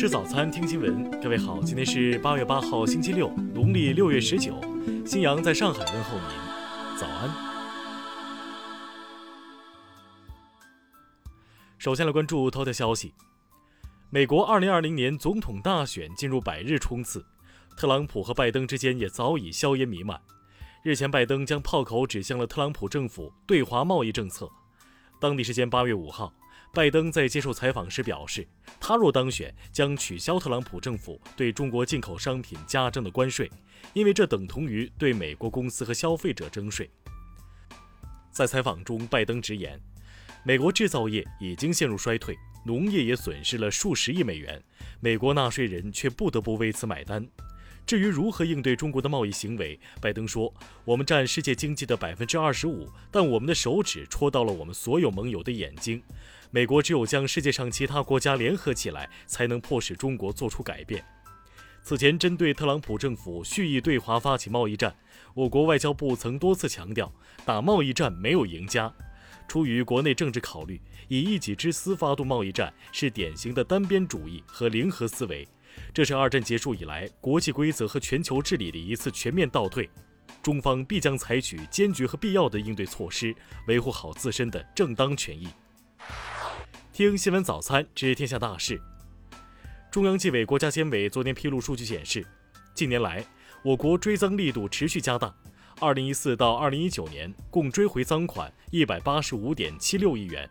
吃早餐，听新闻。各位好，今天是八月八号，星期六，农历六月十九。新阳在上海问候您，早安。首先来关注头条消息：美国二零二零年总统大选进入百日冲刺，特朗普和拜登之间也早已硝烟弥漫。日前，拜登将炮口指向了特朗普政府对华贸易政策。当地时间八月五号。拜登在接受采访时表示，他若当选，将取消特朗普政府对中国进口商品加征的关税，因为这等同于对美国公司和消费者征税。在采访中，拜登直言，美国制造业已经陷入衰退，农业也损失了数十亿美元，美国纳税人却不得不为此买单。至于如何应对中国的贸易行为，拜登说：“我们占世界经济的百分之二十五，但我们的手指戳到了我们所有盟友的眼睛。美国只有将世界上其他国家联合起来，才能迫使中国做出改变。”此前，针对特朗普政府蓄意对华发起贸易战，我国外交部曾多次强调，打贸易战没有赢家。出于国内政治考虑，以一己之私发动贸易战是典型的单边主义和零和思维。这是二战结束以来国际规则和全球治理的一次全面倒退，中方必将采取坚决和必要的应对措施，维护好自身的正当权益。听新闻早餐知天下大事。中央纪委国家监委昨天披露数据显示，近年来我国追赃力度持续加大，二零一四到二零一九年共追回赃款一百八十五点七六亿元。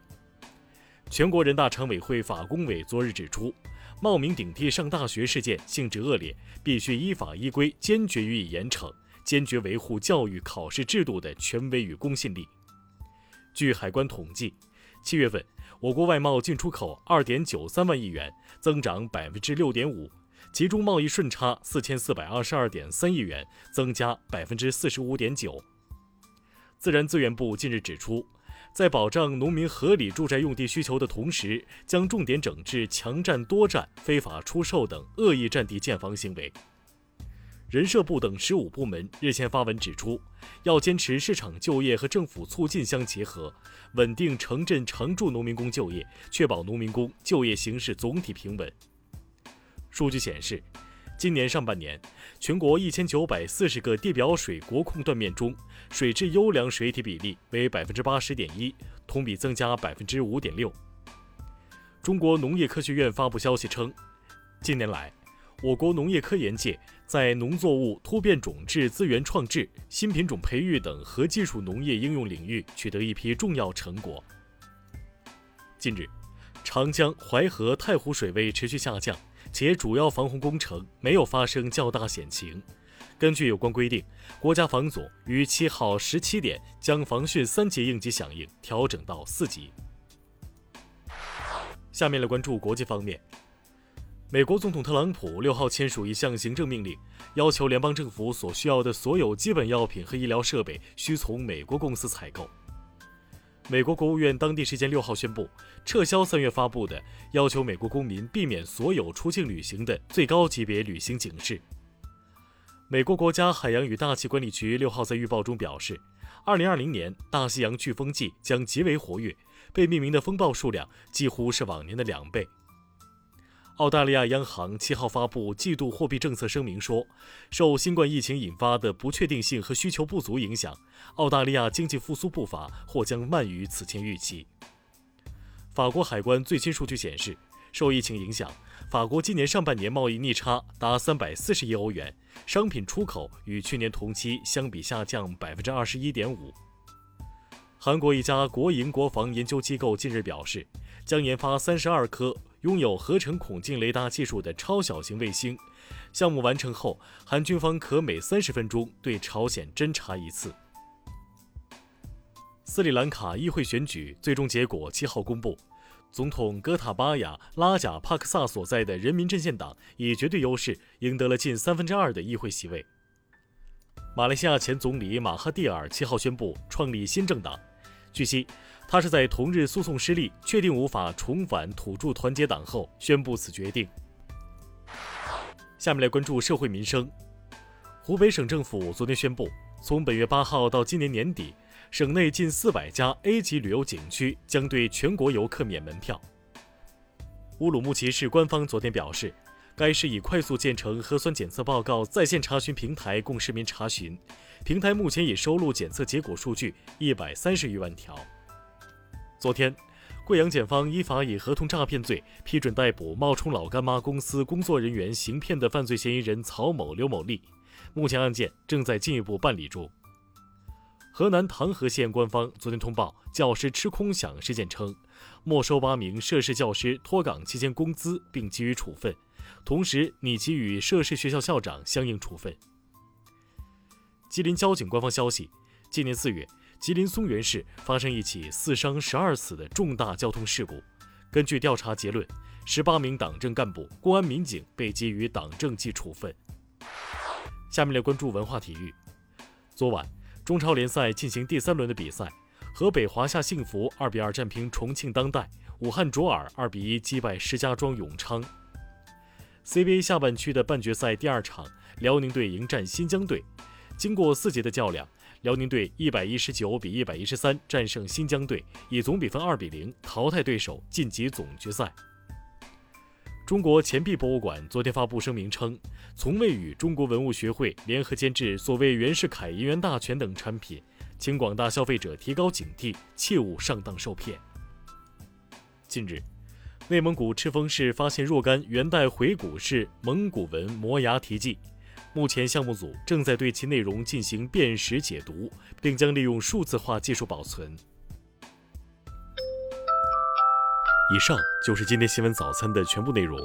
全国人大常委会法工委昨日指出。冒名顶替上大学事件性质恶劣，必须依法依规坚决予以严惩，坚决维护教育考试制度的权威与公信力。据海关统计，七月份我国外贸进出口二点九三万亿元，增长百分之六点五，其中贸易顺差四千四百二十二点三亿元，增加百分之四十五点九。自然资源部近日指出。在保障农民合理住宅用地需求的同时，将重点整治强占多占、非法出售等恶意占地建房行为。人社部等十五部门日前发文指出，要坚持市场就业和政府促进相结合，稳定城镇常住农民工就业，确保农民工就业形势总体平稳。数据显示。今年上半年，全国一千九百四十个地表水国控断面中，水质优良水体比例为百分之八十点一，同比增加百分之五点六。中国农业科学院发布消息称，近年来，我国农业科研界在农作物突变种质资源创制、新品种培育等核技术农业应用领域取得一批重要成果。近日，长江、淮河、太湖水位持续下降。且主要防洪工程没有发生较大险情。根据有关规定，国家防总于七号十七点将防汛三级应急响应调整到四级。下面来关注国际方面，美国总统特朗普六号签署一项行政命令，要求联邦政府所需要的所有基本药品和医疗设备需从美国公司采购。美国国务院当地时间六号宣布，撤销三月发布的要求美国公民避免所有出境旅行的最高级别旅行警示。美国国家海洋与大气管理局六号在预报中表示，二零二零年大西洋飓风季将极为活跃，被命名的风暴数量几乎是往年的两倍。澳大利亚央行七号发布季度货币政策声明说，受新冠疫情引发的不确定性和需求不足影响，澳大利亚经济复苏步伐或将慢于此前预期。法国海关最新数据显示，受疫情影响，法国今年上半年贸易逆差达三百四十亿欧元，商品出口与去年同期相比下降百分之二十一点五。韩国一家国营国防研究机构近日表示，将研发三十二颗。拥有合成孔径雷达技术的超小型卫星，项目完成后，韩军方可每三十分钟对朝鲜侦察一次。斯里兰卡议会选举最终结果七号公布，总统戈塔巴亚拉贾帕克萨所在的人民阵线党以绝对优势赢得了近三分之二的议会席位。马来西亚前总理马哈蒂尔七号宣布创立新政党，据悉。他是在同日诉讼失利，确定无法重返土著团结党后宣布此决定。下面来关注社会民生。湖北省政府昨天宣布，从本月八号到今年年底，省内近四百家 A 级旅游景区将对全国游客免门票。乌鲁木齐市官方昨天表示，该市已快速建成核酸检测报告在线查询平台供市民查询，平台目前已收录检测结果数据一百三十余万条。昨天，贵阳检方依法以合同诈骗罪批准逮捕冒充老干妈公司工作人员行骗的犯罪嫌疑人曹某、刘某利，目前案件正在进一步办理中。河南唐河县官方昨天通报教师吃空饷事件称，没收八名涉事教师脱岗期间工资并给予处分，同时拟给予涉事学校校长相应处分。吉林交警官方消息，今年四月，吉林松原市发生一起四伤十二死的重大交通事故，根据调查结论，十八名党政干部、公安民警被给予党政纪处分。下面来关注文化体育，昨晚。中超联赛进行第三轮的比赛，河北华夏幸福二比二战平重庆当代，武汉卓尔二比一击败石家庄永昌。CBA 下半区的半决赛第二场，辽宁队迎战新疆队。经过四节的较量，辽宁队一百一十九比一百一十三战胜新疆队，以总比分二比零淘汰对手，晋级总决赛。中国钱币博物馆昨天发布声明称，从未与中国文物学会联合监制所谓袁世凯银元大全等产品，请广大消费者提高警惕，切勿上当受骗。近日，内蒙古赤峰市发现若干元代回鹘式蒙古文摩崖题记，目前项目组正在对其内容进行辨识解读，并将利用数字化技术保存。以上就是今天新闻早餐的全部内容。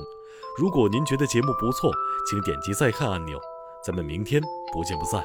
如果您觉得节目不错，请点击再看按钮。咱们明天不见不散。